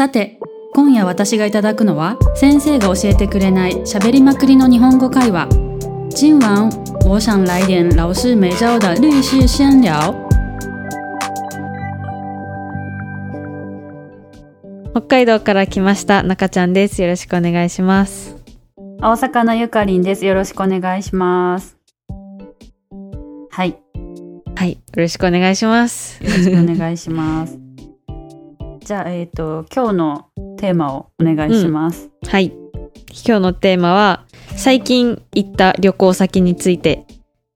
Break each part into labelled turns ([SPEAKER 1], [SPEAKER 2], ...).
[SPEAKER 1] さて、今夜私がいただくのは、先生が教えてくれない喋りまくりの日本語会話。今晚我想来点老师没教的律师闲聊。
[SPEAKER 2] 北海道から来ました中ちゃんです。よろしくお願いします。
[SPEAKER 1] 大阪のゆかりんです。よろしくお願いします。はい。よ
[SPEAKER 2] はい、よろしくお願いします。
[SPEAKER 1] ろしくお願いします。じゃあ、えっ、と、今日のテーマをお願いします。
[SPEAKER 2] はい。今日のテーマは最近行った旅行先について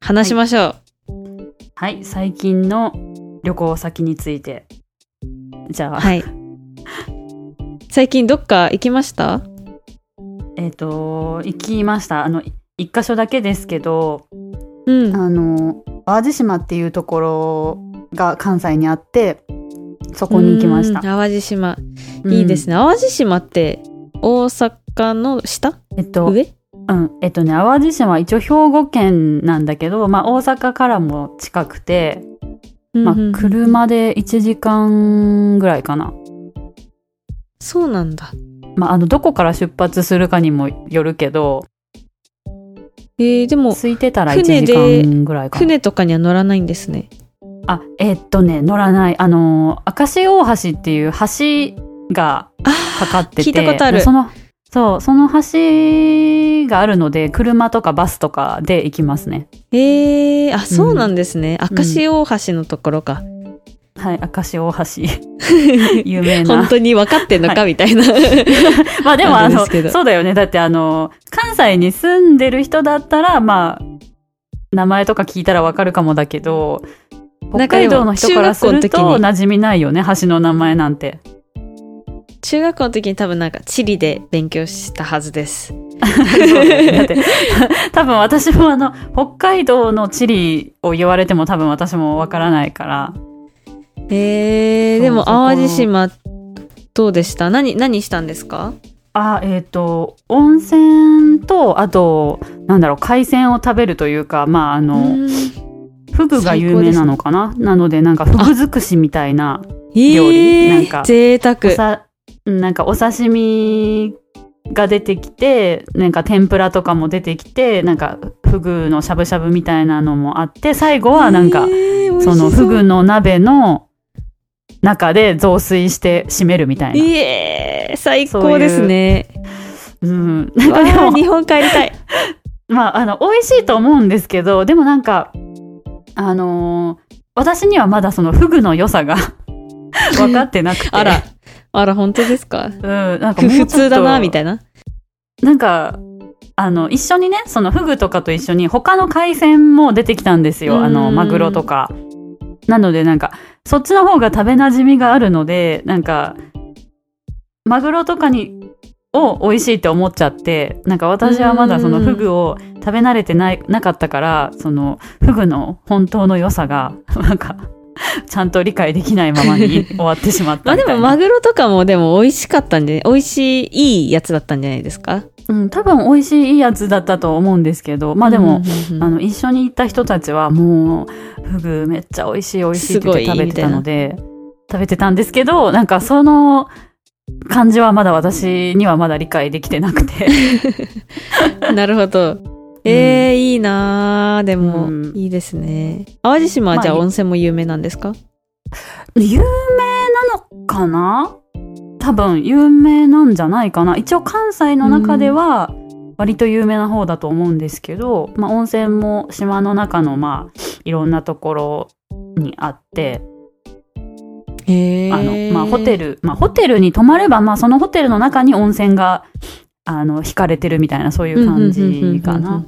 [SPEAKER 2] 話しましょう。
[SPEAKER 1] はい。最近の旅行先について。じゃあ、
[SPEAKER 2] はい。最近どっか行きました？
[SPEAKER 1] えっ、と、行きました。あの、一箇所だけですけど、
[SPEAKER 2] うん。
[SPEAKER 1] あの、淡路島っていうところが関西にあって、そこに行きました
[SPEAKER 2] うん。淡路島、いいです
[SPEAKER 1] ね。
[SPEAKER 2] ね。淡路島って大阪の下？
[SPEAKER 1] えっと、
[SPEAKER 2] 上？
[SPEAKER 1] うん。えっとね、淡路島は一応兵庫県なんだけど、まあ大阪からも近くて、まあ
[SPEAKER 2] うんうんうん
[SPEAKER 1] 車で1時間ぐらいかな。
[SPEAKER 2] そうなんだ。
[SPEAKER 1] まああの、どこから出発するかにもよるけど、
[SPEAKER 2] えー、でも
[SPEAKER 1] 空いてたら1
[SPEAKER 2] 船
[SPEAKER 1] 時
[SPEAKER 2] で
[SPEAKER 1] 間ぐらいかな。
[SPEAKER 2] 船とかには乗らないんですね。
[SPEAKER 1] あ、えっとね、乗らない。あの、明石大橋っていう橋がかかってて。
[SPEAKER 2] 聞いたことある
[SPEAKER 1] でその、そう、その橋があるので、車とかバスとかで行きますね。
[SPEAKER 2] えー、あそうなんですね。
[SPEAKER 1] ん
[SPEAKER 2] 明石大橋のところか。
[SPEAKER 1] はい、明石大橋。有名な
[SPEAKER 2] 本。当に分かってんのか、
[SPEAKER 1] は
[SPEAKER 2] みたいな。
[SPEAKER 1] まあでもあの、そうだよね。だってあの、関西に住んでる人だったら、まあ、名前とか聞いたらわかるかもだけど、北海道の人からすると馴染みないよね、橋の名前なんて。
[SPEAKER 2] 中学校の時に多分なんか地理で勉強したはずです。
[SPEAKER 1] だって、多分私もあの、北海道の地理を言われても多分私もわからないから。
[SPEAKER 2] えー、でも淡路島どうでした？何、何したんですか？
[SPEAKER 1] あ、えっ、と、温泉と、あと、なんだろう、海鮮を食べるというか、まあ、あの、
[SPEAKER 2] うん
[SPEAKER 1] フグが有名なのかな、なので、なんか、フグ尽くしみたいな、
[SPEAKER 2] え
[SPEAKER 1] 料理
[SPEAKER 2] ー、
[SPEAKER 1] なんかお
[SPEAKER 2] 贅沢。
[SPEAKER 1] さ、なんか、お刺身が出てきて、なんか、天ぷらとかも出てきて、なんか、フグのしゃぶしゃぶみたいなのもあって、最後は、なんか、
[SPEAKER 2] えー
[SPEAKER 1] その、フグ
[SPEAKER 2] の。
[SPEAKER 1] の鍋の中で雑炊して締めるみたいな。
[SPEAKER 2] えー、最高ですね。
[SPEAKER 1] うん。なん
[SPEAKER 2] わ
[SPEAKER 1] かでも
[SPEAKER 2] ー、日本帰りたい。
[SPEAKER 1] まあ、あの、美味しいと思うんですけど、でもなんか、あのー私にはまだそのフグの良さが 分かってなくて。
[SPEAKER 2] あら、あら、本当ですか？
[SPEAKER 1] うん、なんか
[SPEAKER 2] 普通だな、みたいな。
[SPEAKER 1] なんか、あの、一緒にね、そのフグとかと一緒に他の海鮮も出てきたんですよ。あ
[SPEAKER 2] う
[SPEAKER 1] の、
[SPEAKER 2] ん
[SPEAKER 1] マグロとか。なのでなんか、そっちの方が食べ馴染みがあるので、なんか、マグロとかに、を美味しいって思っちゃって、なんか私はまだそのフグを食べ慣れてない、なかったから、そのフグの本当の良さが、なんか、ちゃんと理解できないままに 終わってしまっ
[SPEAKER 2] まあで。もマグロとかもでも美味しかったんで、美味しい、いいやつだったんじゃないですか？
[SPEAKER 1] うん、多分美味しいいいやつだったと思うんですけど、まあでも、あの、一緒に行った人たちはもう、フグめっちゃ美味しい美味しいって言って食べてたので、食べてたんですけど、なんかその感じはまだ私にはまだ理解できてなくて。
[SPEAKER 2] なるほど。えー、いいなーでも、
[SPEAKER 1] うん
[SPEAKER 2] いいですね。淡路島はじゃあ
[SPEAKER 1] まあ
[SPEAKER 2] 温泉も有名なんですか、
[SPEAKER 1] 有名なのかな？多分有名なんじゃないかな。一応関西の中では割と有名な方だと思うんですけど、まあ温泉も島の中のまあいろんなところにあって、
[SPEAKER 2] へ
[SPEAKER 1] あ
[SPEAKER 2] ー
[SPEAKER 1] の、まあ、ホテ。ル、まあ、ホテルに泊まれば、まあ、そのホテルの中に温泉が、あの、引かれてるみたいな、そういう感じかな。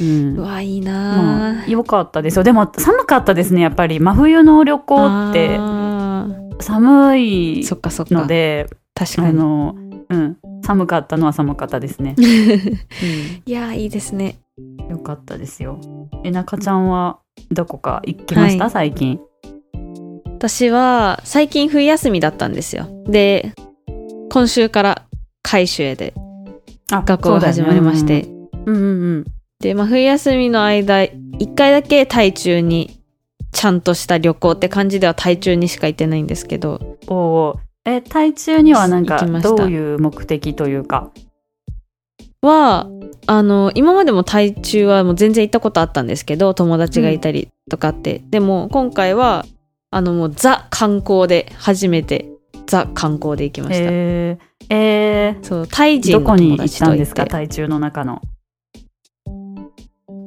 [SPEAKER 1] うん
[SPEAKER 2] う。わ、いい
[SPEAKER 1] ま
[SPEAKER 2] な
[SPEAKER 1] あ、よかったですよ。でも、寒かったですね、やっぱり。真冬の旅行って、
[SPEAKER 2] あ
[SPEAKER 1] 寒
[SPEAKER 2] ー
[SPEAKER 1] い
[SPEAKER 2] そっかそっか。
[SPEAKER 1] ので、あ
[SPEAKER 2] 確かに。
[SPEAKER 1] の、うん。寒かったのは寒かったですね。
[SPEAKER 2] いやー、いいですね。
[SPEAKER 1] うん。よかったですよ。えなかちゃんは、どこか行きました、
[SPEAKER 2] はい
[SPEAKER 1] 最近。
[SPEAKER 2] 私は最近冬休みだったんですよ。で、今週から海州へで
[SPEAKER 1] あ
[SPEAKER 2] 学校が始まりまして。。
[SPEAKER 1] うんうんうん。
[SPEAKER 2] で、まあ、冬休みの間、一回だけ台中にちゃんとした旅行って感じでは台中にしか行ってないんですけど、
[SPEAKER 1] おーえ、台中にはなんかどういう目的というか？
[SPEAKER 2] はあの今までも台中はもう全然行ったことあったんですけど友達がいたりとかって、でも今回はあのもうザ観光で初めてザ観光で行きました、
[SPEAKER 1] えー、え
[SPEAKER 2] そうタイ
[SPEAKER 1] ー、ど
[SPEAKER 2] 人の
[SPEAKER 1] こに行っ
[SPEAKER 2] 友達と行っ
[SPEAKER 1] たんですか？
[SPEAKER 2] て
[SPEAKER 1] 台中の中の。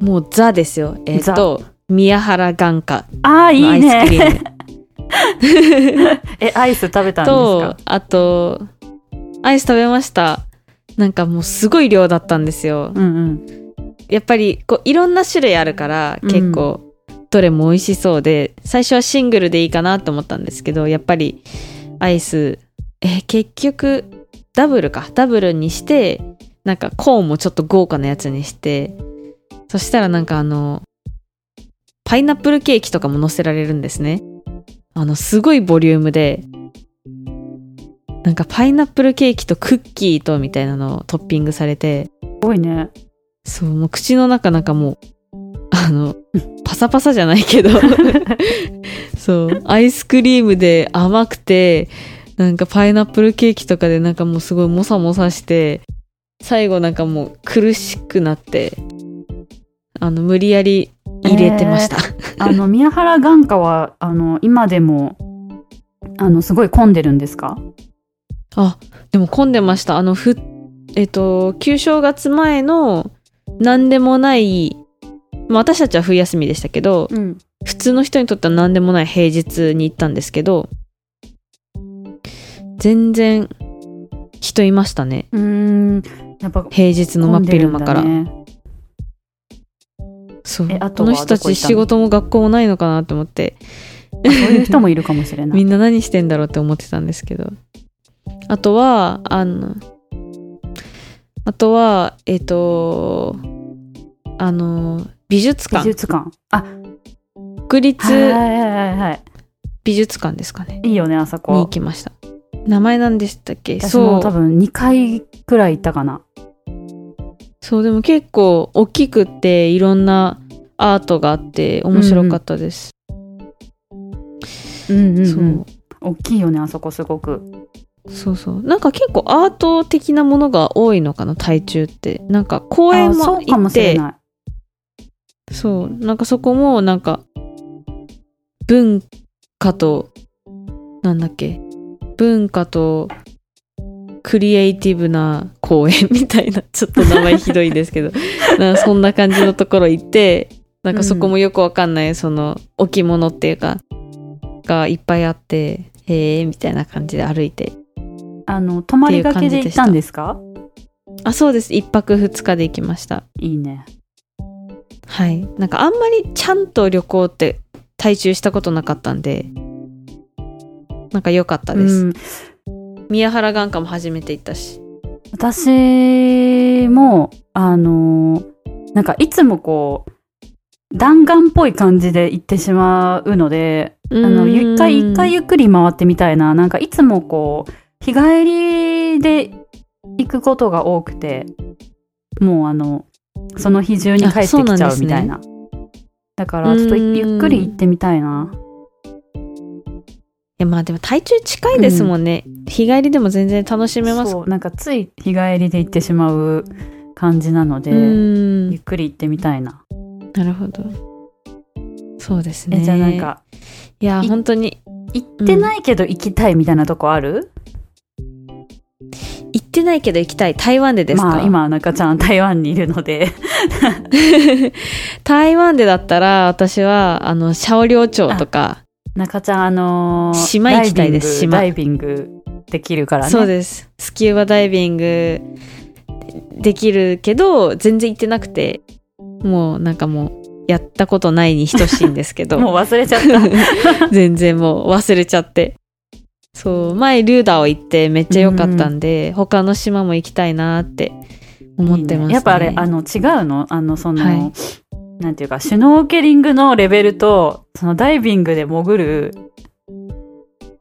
[SPEAKER 2] もうザですよ。えっ、と宮原眼科
[SPEAKER 1] ああ、いい
[SPEAKER 2] のアイスクリ
[SPEAKER 1] ね。
[SPEAKER 2] ーム。
[SPEAKER 1] え、アイス食べたんです
[SPEAKER 2] と
[SPEAKER 1] か
[SPEAKER 2] あとアイス食べました。なんかもうすごい量だったんですよ。
[SPEAKER 1] うんうん。
[SPEAKER 2] やっぱりこういろんな種類あるから
[SPEAKER 1] うん。
[SPEAKER 2] 結構どれも美味しそうで、最初はシングルでいいかなと思ったんですけどやっぱりアイスえ結局ダブルかダブルにしてなんかコーンもちょっと豪華なやつにしてそしたらなんかあのパイナップルケーキとかも乗せられるんですねあのすごいボリュームでなんかパイナップルケーキとクッキーとみたいなのをトッピングされて
[SPEAKER 1] すごいね。
[SPEAKER 2] そう、もう口の中なんかもう、サパサじゃないけど、そう、アイスクリームで甘くて、なんかパイナップルケーキとかでなんかもうすごいモサモサして、最後なんかもう苦しくなって、あの、無理やり入れてました。
[SPEAKER 1] あの、宮原眼科は、あの、今でも、あの、すごい混んでるんですか？
[SPEAKER 2] あ、でも混んでました。あの、ふ、えっと、旧正月前の何でもない、まあ私たちは冬休みでしたけど、
[SPEAKER 1] うん。
[SPEAKER 2] 普通の人にとっては何でもない平日に行ったんですけど全然人いましたね。
[SPEAKER 1] うーん。やっぱ、
[SPEAKER 2] 平日の真っ昼間から、
[SPEAKER 1] ね。
[SPEAKER 2] そう。この？人たち仕事も学校もないのかなと思って。
[SPEAKER 1] そういう人もいるかもしれない。
[SPEAKER 2] みんな何してんだろうって思ってたんですけど。あとはあのあとはえっ、とあの美術
[SPEAKER 1] 美
[SPEAKER 2] 館
[SPEAKER 1] 術館。あ、
[SPEAKER 2] 国立。美術館ですかね
[SPEAKER 1] いいよね、あそ
[SPEAKER 2] に行
[SPEAKER 1] こ。
[SPEAKER 2] きました名前なんでしたっけ？
[SPEAKER 1] 私も多分2回くらい行ったかな。
[SPEAKER 2] そうでも結構大きくっていろんなアートがあって面白かったです、
[SPEAKER 1] うんうん、
[SPEAKER 2] そううん
[SPEAKER 1] 大きいよね、あそこすごく。
[SPEAKER 2] そうそうなんか結構アート的なものが多いのかな台中ってなんか公園
[SPEAKER 1] あ
[SPEAKER 2] も行って
[SPEAKER 1] しれない。
[SPEAKER 2] そうなんかそこもなんか文化となんだっけ文化とクリエイティブな公園みたいなちょっと名前ひどいですけど なんかそんな感じのところ行ってなんかそこもよくわかんないその置物っていうかがいっぱいあってへえみたいな感じで歩いて。
[SPEAKER 1] あの、泊まりがけで行ったんですか？
[SPEAKER 2] あそうです。一泊二日で行きました。
[SPEAKER 1] いいね。
[SPEAKER 2] はい。なんかあんまりちゃんと旅行って台中したことなかったんでなんか良かったです、
[SPEAKER 1] うん、
[SPEAKER 2] 宮原眼科も初めて行ったし。
[SPEAKER 1] 私も、あの、なんかいつもこう、弾丸っぽい感じで行ってしまうので、
[SPEAKER 2] あ
[SPEAKER 1] あの、一回一回ゆっくり回ってみたいな、なんかいつもこう、日帰りで行くことが多くて、もうあの、その日中に帰ってきちゃうみたいな。だから、ちょっと
[SPEAKER 2] うん
[SPEAKER 1] ゆっくり行ってみたいな。
[SPEAKER 2] いやまあでも台中近いですもんね、日帰りでも全然楽しめます。
[SPEAKER 1] そう、なんかつい日帰りで行ってしまう感じなので、
[SPEAKER 2] うん。
[SPEAKER 1] ゆっくり行ってみたいな。
[SPEAKER 2] なるほど。そうですね。
[SPEAKER 1] え、じゃあなんか、
[SPEAKER 2] いや
[SPEAKER 1] い
[SPEAKER 2] 本当に。
[SPEAKER 1] 行ってないけど行きたいみたいなとこある、
[SPEAKER 2] 行ってないけど行きたい。台湾でですか、
[SPEAKER 1] まあ今中ちゃん台湾にいるので。
[SPEAKER 2] 台湾でだったら私はあのシャオリョウ町とか
[SPEAKER 1] 中ちゃんあのー
[SPEAKER 2] 島行きたいです島。
[SPEAKER 1] ダイビングできるからね。
[SPEAKER 2] そうです。スキューバダイビングできるけど全然行ってなくてもうなんかもうやったことないに等しいんですけど。
[SPEAKER 1] もう忘れちゃった。
[SPEAKER 2] 全然もう忘れちゃってそう前ルーダーを行ってめっちゃ良かったんで、他の島も行きたいなって思ってますね。
[SPEAKER 1] いいね。やっぱあれあの違うの？あのその、
[SPEAKER 2] はい。
[SPEAKER 1] なんていうかシュノーケリングのレベルとそのダイビングで潜る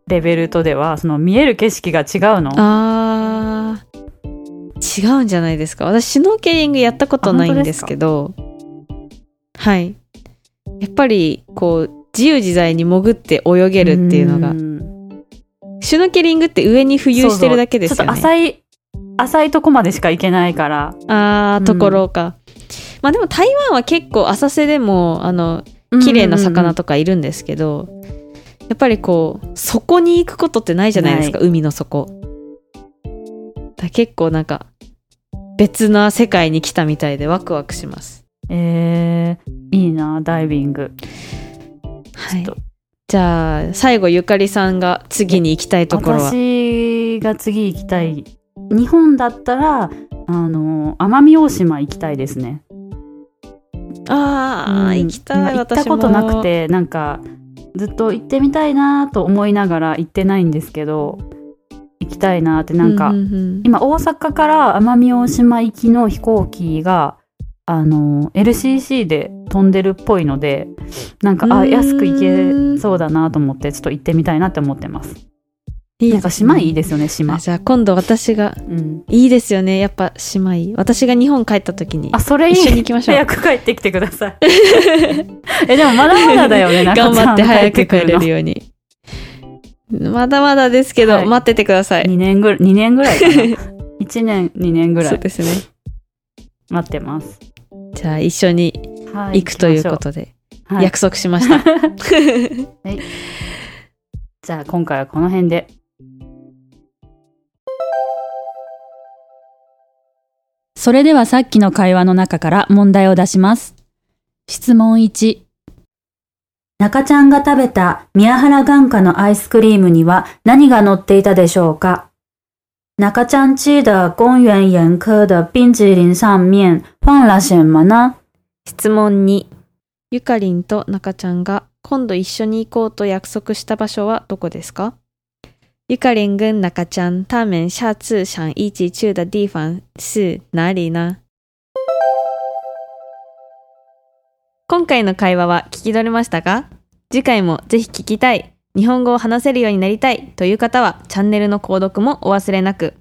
[SPEAKER 1] レベルとではその見える景色が違うの？
[SPEAKER 2] あー。違うんじゃないですか。私シュノーケリングやったことないんですけど。はい。やっぱりこう自由自在に潜って泳げるっていうのが
[SPEAKER 1] ん
[SPEAKER 2] シュノーケリングって上に浮遊してるだけですよね。
[SPEAKER 1] そうそうちょっと浅い、浅いとこまでしか行けないから。
[SPEAKER 2] あー、ところか。まあでも台湾は結構浅瀬でも、あの、綺麗な魚とかいるんですけど、やっぱりこう、底に行くことってないじゃないですか、海の底。だ結構なんか、別な世界に来たみたいでワクワクします。
[SPEAKER 1] えー、いいな、ダイビング。
[SPEAKER 2] はい
[SPEAKER 1] ちょっと。
[SPEAKER 2] じゃあ、最後ゆかりさんが次に行きたいところは？
[SPEAKER 1] 私が次行きたい。日本だったら、あの、奄美大島行きたいですね。
[SPEAKER 2] ああ、
[SPEAKER 1] うん
[SPEAKER 2] 行きたい、
[SPEAKER 1] 行った。ことなくてなんかずっと行ってみたいなと思いながら行ってないんですけど行きたいなってなんか、
[SPEAKER 2] うううん
[SPEAKER 1] 今大阪から奄美大島行きの飛行機があの LCC で飛んでるっぽいのでなんかあ安く行けそうだなと思ってちょっと行ってみたいなって思ってます
[SPEAKER 2] いい
[SPEAKER 1] なんか島いいですよね島
[SPEAKER 2] あじゃあ今度私が、
[SPEAKER 1] うん
[SPEAKER 2] いいですよね。やっぱ島いい。私が日本帰った時に
[SPEAKER 1] あそれいい
[SPEAKER 2] 一緒に行きましょう。
[SPEAKER 1] 早く帰ってきてください えでもまだまだだよね
[SPEAKER 2] 頑張って早く帰れ
[SPEAKER 1] る
[SPEAKER 2] るように。まだまだですけど、
[SPEAKER 1] はい
[SPEAKER 2] 待っててください。
[SPEAKER 1] 2年ぐらい、2年ぐらいかな。1年、2年ぐらい
[SPEAKER 2] そうですね。
[SPEAKER 1] 待ってます。
[SPEAKER 2] じゃあ一緒に
[SPEAKER 1] はい
[SPEAKER 2] 行くということで、
[SPEAKER 1] とはい、
[SPEAKER 2] 約束しました。
[SPEAKER 1] じゃあ今回はこの辺で。それではさっきの会話の中から問題を出します。質問1。中ちゃんが食べた宮原眼科のアイスクリームには何が乗っていたでしょうか？中ちゃん吃的公園眼科的冰淇淋上面。放了什么呢？
[SPEAKER 2] 質問2。ゆかりんと中ちゃんが今度一緒に行こうと約束した場所はどこですか？ゆかりん跟中ちゃん他们下次想一起去的地方是哪里呢今回の会話は聞き取れましたか？次回もぜひ聞きたい、日本語を話せるようになりたいという方はチャンネルの購読もお忘れなく。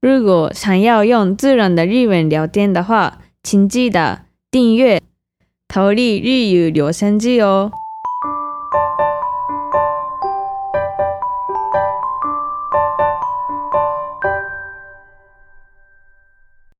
[SPEAKER 2] 如果想要用自然的日文聊天的话，请记得订阅逃离日语留声机哦。